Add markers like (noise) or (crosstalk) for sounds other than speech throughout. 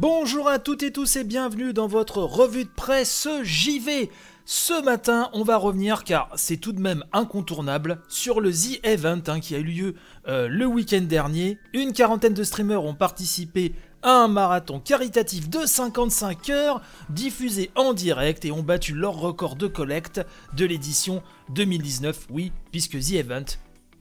Bonjour à toutes et tous et bienvenue dans votre revue de presse JV. Ce matin, on va revenir, car c'est tout de même incontournable, sur le The Event hein, qui a eu lieu euh, le week-end dernier. Une quarantaine de streamers ont participé à un marathon caritatif de 55 heures, diffusé en direct et ont battu leur record de collecte de l'édition 2019. Oui, puisque The Event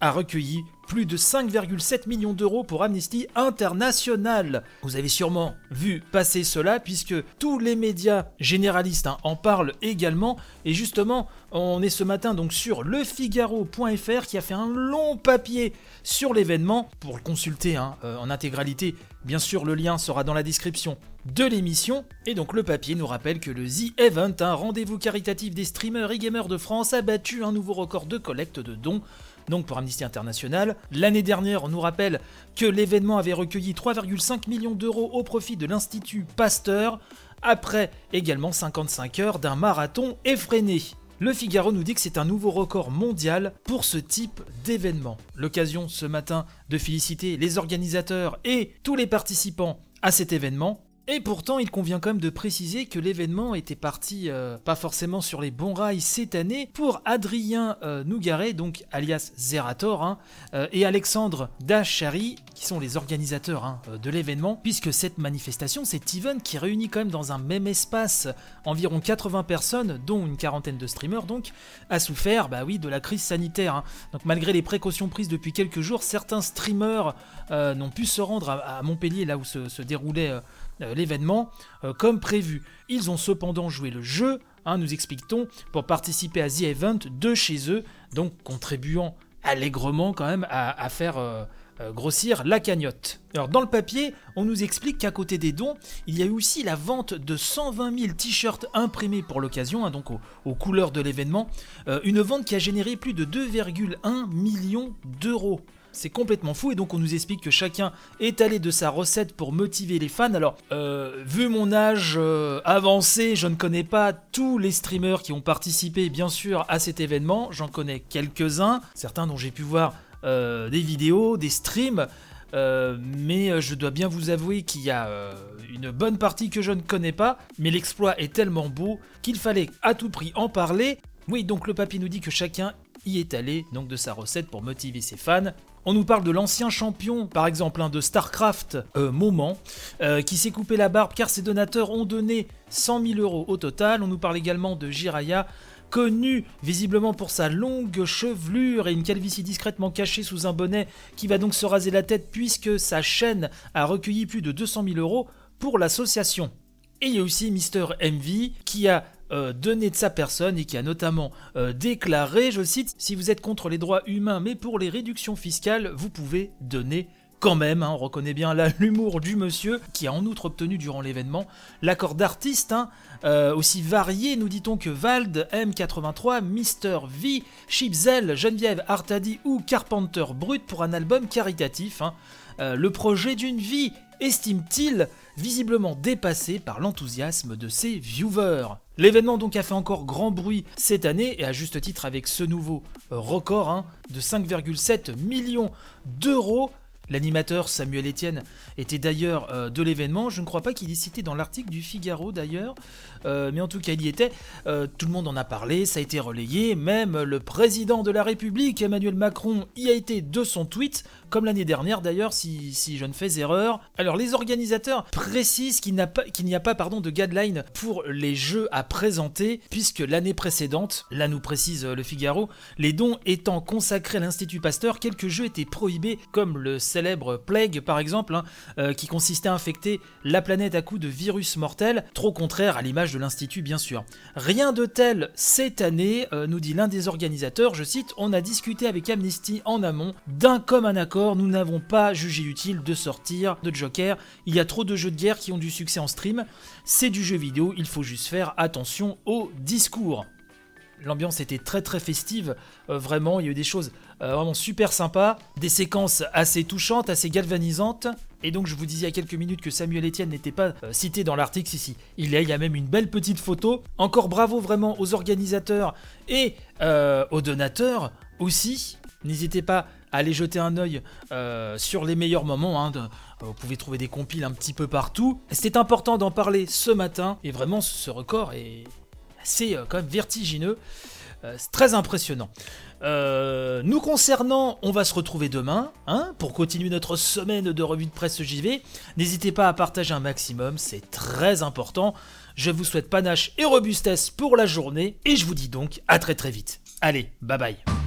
a recueilli plus de 5,7 millions d'euros pour Amnesty International. Vous avez sûrement vu passer cela puisque tous les médias généralistes hein, en parlent également et justement on est ce matin donc sur lefigaro.fr qui a fait un long papier sur l'événement pour le consulter hein, euh, en intégralité. Bien sûr le lien sera dans la description de l'émission. Et donc le papier nous rappelle que le The Event, un rendez-vous caritatif des streamers et gamers de France, a battu un nouveau record de collecte de dons donc pour Amnesty International. L'année dernière, on nous rappelle que l'événement avait recueilli 3,5 millions d'euros au profit de l'Institut Pasteur, après également 55 heures d'un marathon effréné. Le Figaro nous dit que c'est un nouveau record mondial pour ce type d'événement. L'occasion ce matin de féliciter les organisateurs et tous les participants à cet événement. Et pourtant, il convient quand même de préciser que l'événement était parti euh, pas forcément sur les bons rails cette année pour Adrien euh, Nougaret, donc alias Zerator, hein, euh, et Alexandre Dachary, qui sont les organisateurs hein, de l'événement, puisque cette manifestation, cet event qui réunit quand même dans un même espace environ 80 personnes, dont une quarantaine de streamers, donc, a souffert, bah oui, de la crise sanitaire. Hein. Donc malgré les précautions prises depuis quelques jours, certains streamers n'ont pu se rendre à, Montpellier, là où se déroulait l'événement euh, comme prévu. Ils ont cependant joué le jeu, hein, nous explique-t-on, pour participer à The Event de chez eux, donc contribuant allègrement quand même à, faire euh, grossir la cagnotte. Alors dans le papier, on nous explique qu'à côté des dons, il y a eu aussi la vente de 120 000 t-shirts imprimés pour l'occasion, hein, donc aux, couleurs de l'événement, une vente qui a généré plus de 2,1 millions d'euros. C'est complètement fou et donc on nous explique que chacun est allé de sa recette pour motiver les fans. Alors, euh, vu mon âge euh, avancé, je ne connais pas tous les streamers qui ont participé bien sûr à cet événement. J'en connais quelques-uns, certains dont j'ai pu voir euh, des vidéos, des streams. mais je dois bien vous avouer qu'il y a une bonne partie que je ne connais pas, mais l'exploit est tellement beau qu'il fallait à tout prix en parler. Oui, donc le papier nous dit que chacun y est allé donc de sa recette pour motiver ses fans. On nous parle de l'ancien champion, par exemple, hein, de StarCraft, euh, Moment, euh, qui s'est coupé la barbe car ses donateurs ont donné 100 000 euros au total. On nous parle également de Jiraya, connu visiblement pour sa longue chevelure et une calvitie discrètement cachée sous un bonnet, qui va donc se raser la tête puisque sa chaîne a recueilli plus de 200 000 euros pour l'association. Et il y a aussi Mister MV qui a euh, donné de sa personne et qui a notamment euh, déclaré, je cite, si vous êtes contre les droits humains mais pour les réductions fiscales, vous pouvez donner quand même, hein, on reconnaît bien là (laughs) l'humour du monsieur, qui a en outre obtenu durant l'événement l'accord d'artistes, hein, euh, aussi varié, nous dit-on que Vald, M83, Mr. V, Chipzel, Geneviève Artadi ou Carpenter Brut pour un album caritatif. Hein. le projet d'une vie, estime-t-il, visiblement dépassé par l'enthousiasme de ses viewers. L'événement donc a fait encore grand bruit cette année et à juste titre avec ce nouveau record hein, de 5,7 millions d'euros L'animateur Samuel Etienne était d'ailleurs euh, de l'événement. Je ne crois pas qu'il est cité dans l'article du Figaro d'ailleurs, euh, mais en tout cas il y était. Euh, tout le monde en a parlé, ça a été relayé. Même le président de la République, Emmanuel Macron, y a été de son tweet, comme l'année dernière d'ailleurs, si, je ne fais erreur. Alors les organisateurs précisent qu'il n'y a pas, pardon, de guideline pour les jeux à présenter, puisque l'année précédente, là nous précise le Figaro, les dons étant consacrés à l'Institut Pasteur, quelques jeux étaient prohibés, comme le célèbre Plague par exemple, hein, euh, qui consistait à infecter la planète à coups de virus mortels, trop contraire à l'image de l'Institut bien sûr. Rien de tel cette année, euh, nous dit l'un des organisateurs, je cite, on a discuté avec Amnesty en amont, d'un commun accord, nous n'avons pas jugé utile de sortir de Joker, il y a trop de jeux de guerre qui ont du succès en stream, c'est du jeu vidéo, il faut juste faire attention au discours. L'ambiance était très très festive, euh, vraiment, il y a eu des choses euh, vraiment super sympas, des séquences assez touchantes, assez galvanisantes. Et donc je vous disais il y a quelques minutes que Samuel Etienne n'était pas euh, cité dans l'article, ici. Il il y a même une belle petite photo. Encore bravo vraiment aux organisateurs et aux donateurs aussi. N'hésitez pas allez jeter un œil euh, sur les meilleurs moments. hein, de- vous pouvez trouver des compiles un petit peu partout. C'était important d'en parler ce matin, et vraiment ce record est assez euh, quand même vertigineux. Euh, c'est très impressionnant. Euh, nous concernant, on va se retrouver demain hein, pour continuer notre semaine de revue de presse JV. N'hésitez pas à partager un maximum, c'est très important. Je vous souhaite panache et robustesse pour la journée et je vous dis donc à très très vite. Allez, bye bye.